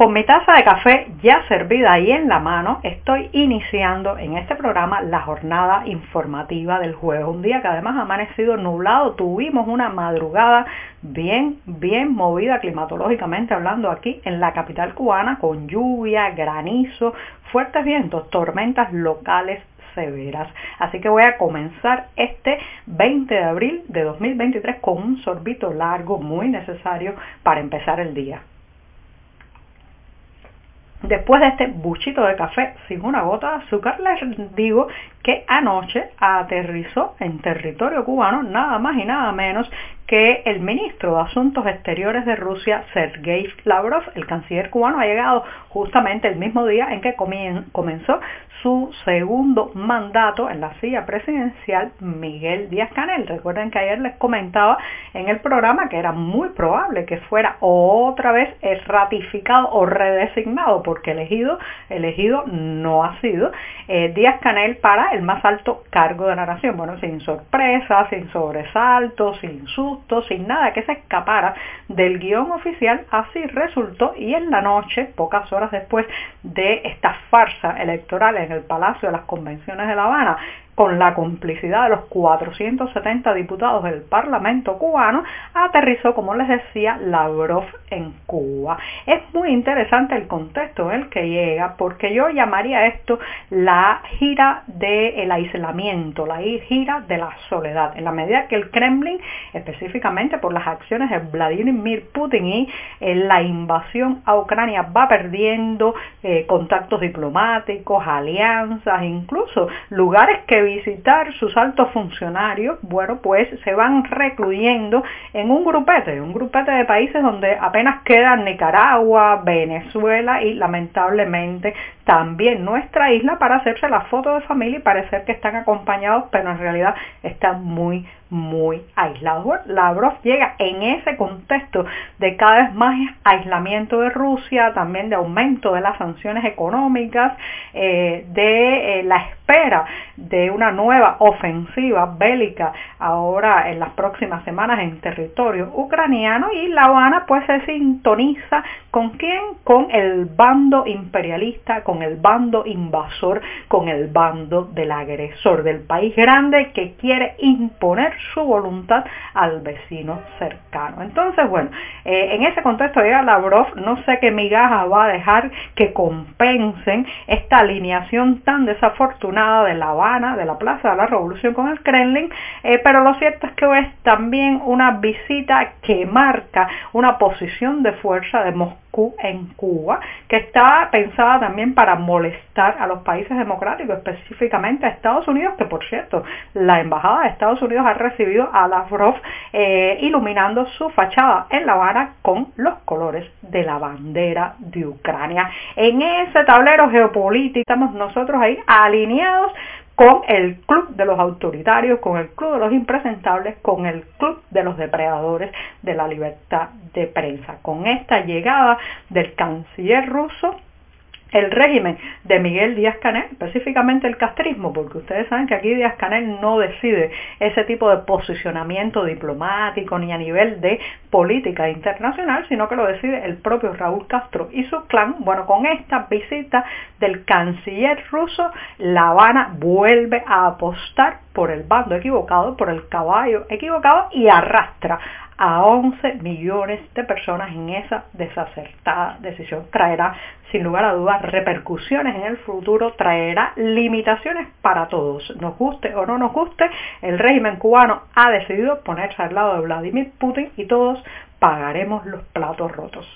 Con mi taza de café ya servida y en la mano, estoy iniciando en este programa la jornada informativa del jueves. Un día que además ha amanecido nublado, tuvimos una madrugada bien, bien movida climatológicamente hablando aquí en la capital cubana, con lluvia, granizo, fuertes vientos, tormentas locales severas. Así que voy a comenzar este 20 de abril de 2023 con un sorbito largo muy necesario para empezar el día. Después de este buchito de café sin una gota de azúcar, les digo que anoche aterrizó en territorio cubano nada más y nada menos que el ministro de Asuntos Exteriores de Rusia, Sergei Lavrov, el canciller cubano, ha llegado justamente el mismo día en que comenzó su segundo mandato en la silla presidencial Miguel Díaz Canel. Recuerden que ayer les comentaba en el programa que era muy probable que fuera otra vez ratificado o redesignado porque elegido, elegido no ha sido eh, Díaz Canel para el más alto cargo de la nación. Bueno, sin sorpresa, sin sobresaltos, sin susto, sin nada que se escapara del guion oficial, así resultó y en la noche, pocas horas después de esta farsa electoral en el Palacio de las Convenciones de La Habana, con la complicidad de los 470 diputados del Parlamento cubano, aterrizó, como les decía, Lavrov en Cuba. Es muy interesante el contexto en el que llega, porque yo llamaría esto la gira del aislamiento, la gira de la soledad, en la medida que el Kremlin, específicamente por las acciones de Vladimir Putin y eh, la invasión a Ucrania, va perdiendo eh, contactos diplomáticos, alianzas, incluso lugares que visitar sus altos funcionarios, bueno, pues se van recluyendo en un grupete, un grupete de países donde apenas quedan Nicaragua, Venezuela y lamentablemente también nuestra isla para hacerse la foto de familia y parecer que están acompañados, pero en realidad están muy muy aislados. Lavrov llega en ese contexto de cada vez más aislamiento de Rusia, también de aumento de las sanciones económicas, eh, de eh, la espera de una nueva ofensiva bélica ahora en las próximas semanas en territorio ucraniano y La Habana pues se sintoniza con quién? Con el bando imperialista, con el bando invasor, con el bando del agresor, del país grande que quiere imponer su voluntad al vecino cercano. Entonces, bueno, eh, en ese contexto llega Lavrov, no sé qué migaja va a dejar que compensen esta alineación tan desafortunada de La Habana, de la Plaza de la Revolución con el Kremlin, eh, pero lo cierto es que es también una visita que marca una posición de fuerza de Moscú en Cuba, que está pensada también para molestar a los países democráticos, específicamente a Estados Unidos, que por cierto, la Embajada de Estados Unidos ha recibido a Lavrov eh, iluminando su fachada en La Habana con los colores de la bandera de Ucrania. En ese tablero geopolítico estamos nosotros ahí alineados con el club de los autoritarios, con el club de los impresentables, con el club de los depredadores de la libertad de prensa. Con esta llegada del canciller ruso el régimen de Miguel Díaz Canel, específicamente el castrismo, porque ustedes saben que aquí Díaz Canel no decide ese tipo de posicionamiento diplomático ni a nivel de política internacional, sino que lo decide el propio Raúl Castro y su clan. Bueno, con esta visita del canciller ruso, La Habana vuelve a apostar por el bando equivocado, por el caballo equivocado y arrastra a 11 millones de personas en esa desacertada decisión. Traerá, sin lugar a dudas, repercusiones en el futuro, traerá limitaciones para todos. Nos guste o no nos guste, el régimen cubano ha decidido ponerse al lado de Vladimir Putin y todos pagaremos los platos rotos.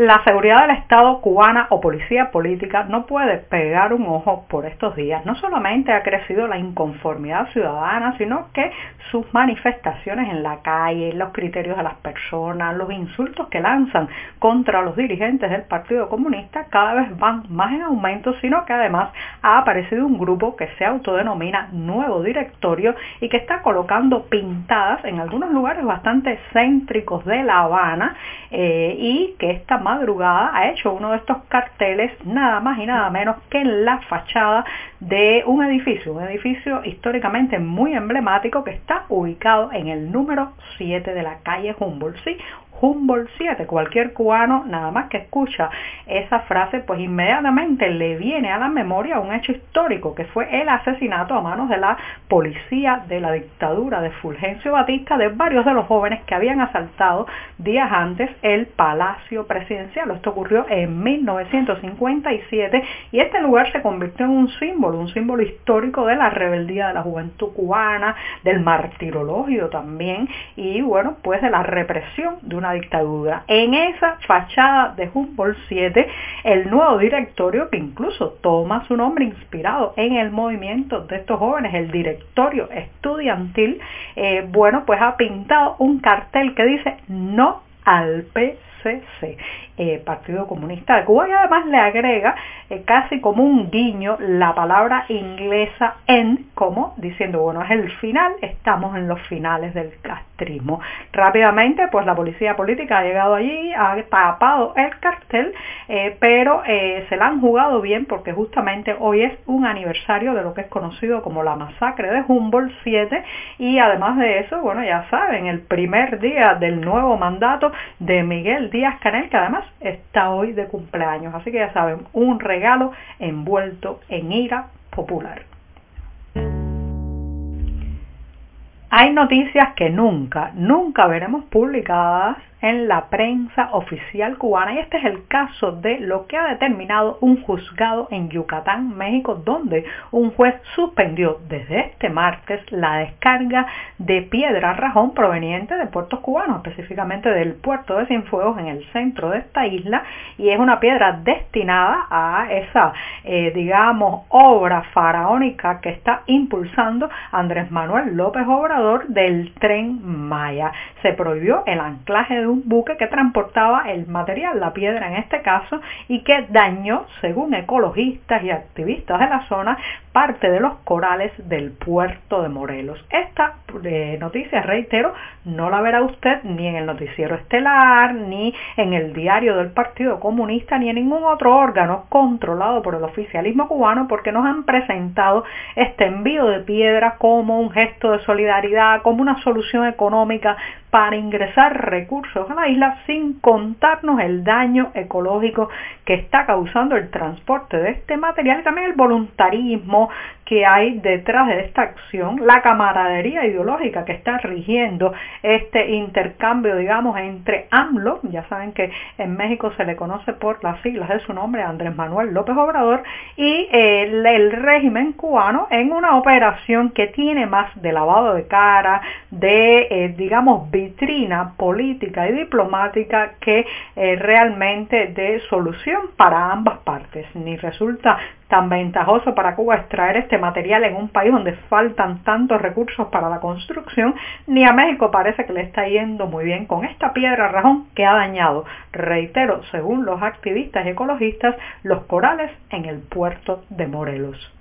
La seguridad del Estado cubana o policía política no puede pegar un ojo por estos días. No solamente ha crecido la inconformidad ciudadana, sino que sus manifestaciones en la calle, los criterios de las personas, los insultos que lanzan contra los dirigentes del Partido Comunista cada vez van más en aumento, sino que además ha aparecido un grupo que se autodenomina Nuevo Directorio y que está colocando pintadas en algunos lugares bastante céntricos de La Habana eh, y que esta madrugada ha hecho uno de estos carteles nada más y nada menos que en la fachada de un edificio, un edificio históricamente muy emblemático que está ubicado en el número 7 de la calle Humboldt. Sí, Humboldt 7. Cualquier cubano nada más que escucha esa frase, pues inmediatamente le viene a la memoria un hecho histórico que fue el asesinato a manos de la policía de la dictadura de Fulgencio Batista de varios de los jóvenes que habían asaltado días antes el Palacio Presidencial. Esto ocurrió en 1957 y este lugar se convirtió en un símbolo, un símbolo histórico de la rebeldía de la juventud cubana, del martirologio también y bueno, pues de la represión de una dictadura. En esa fachada de Humboldt 7, el nuevo directorio, que incluso toma su nombre inspirado en el movimiento de estos jóvenes, el directorio estudiantil, eh, bueno, pues ha pintado un cartel que dice no al PCC. Eh, Partido Comunista de Cuba y además le agrega eh, casi como un guiño la palabra inglesa en, como diciendo, bueno, es el final, estamos en los finales del castrismo. Rápidamente, pues la policía política ha llegado allí, ha tapado el cartel, eh, pero se la han jugado bien porque justamente hoy es un aniversario de lo que es conocido como la masacre de Humboldt 7 y además de eso, bueno, ya saben, el primer día del nuevo mandato de Miguel Díaz Canel, que además está hoy de cumpleaños. Así que ya saben, un regalo envuelto en ira popular. Hay noticias que nunca, nunca veremos publicadas en la prensa oficial cubana y este es el caso de lo que ha determinado un juzgado en Yucatán, México, donde un juez suspendió desde este martes la descarga de piedra rajón proveniente de puertos cubanos, específicamente del puerto de Cienfuegos en el centro de esta isla y es una piedra destinada a esa, eh, digamos, obra faraónica que está impulsando Andrés Manuel López Obrador del tren Maya. Se prohibió el anclaje de un buque que transportaba el material, la piedra en este caso, y que dañó, según ecologistas y activistas de la zona, parte de los corales del puerto de Morelos. Esta eh, noticia, reitero, no la verá usted ni en el noticiero estelar, ni en el diario del Partido Comunista, ni en ningún otro órgano controlado por el oficialismo cubano, porque nos han presentado este envío de piedra como un gesto de solidaridad, como una solución económica para ingresar recursos a la isla sin contarnos el daño ecológico que está causando el transporte de este material y también el voluntarismo que hay detrás de esta acción, la camaradería ideológica que está rigiendo este intercambio, digamos, entre AMLO, ya saben que en México se le conoce por las siglas de su nombre, Andrés Manuel López Obrador, y el, régimen cubano en una operación que tiene más de lavado de cara, de, eh, digamos, vitrina política y diplomática que eh, realmente de solución para ambas partes. Ni resulta tan ventajoso para Cuba extraer este material en un país donde faltan tantos recursos para la construcción, ni a México parece que le está yendo muy bien con esta piedra rajón que ha dañado, reitero, según los activistas y ecologistas, los corales en el puerto de Morelos.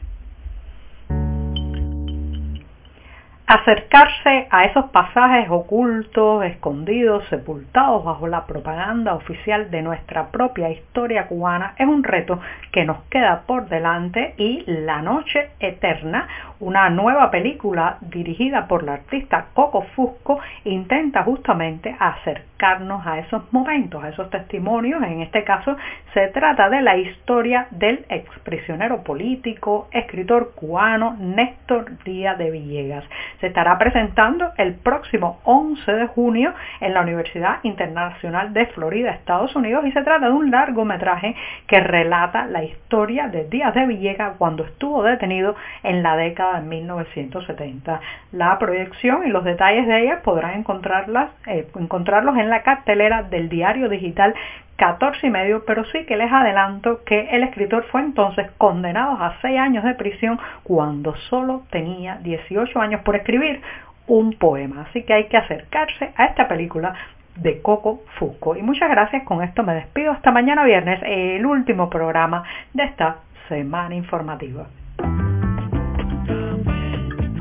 Acercarse a esos pasajes ocultos, escondidos, sepultados bajo la propaganda oficial de nuestra propia historia cubana es un reto que nos queda por delante y La Noche Eterna, una nueva película dirigida por la artista Coco Fusco, intenta justamente acercarnos a esos momentos, a esos testimonios. En este caso se trata de la historia del exprisionero político, escritor cubano Néstor Díaz de Villegas se estará presentando el próximo 11 de junio en la Universidad Internacional de Florida, Estados Unidos, y se trata de un largometraje que relata la historia de Díaz de Villegas cuando estuvo detenido en la década lanzada en 1970. La proyección y los detalles de ella podrán encontrarlas, eh, encontrarlos en la cartelera del diario digital 14 y medio, pero sí que les adelanto que el escritor fue entonces condenado a 6 años de prisión cuando solo tenía 18 años por escribir un poema. Así que hay que acercarse a esta película de Coco Fusco. Y muchas gracias, con esto me despido hasta mañana viernes, el último programa de esta semana informativa.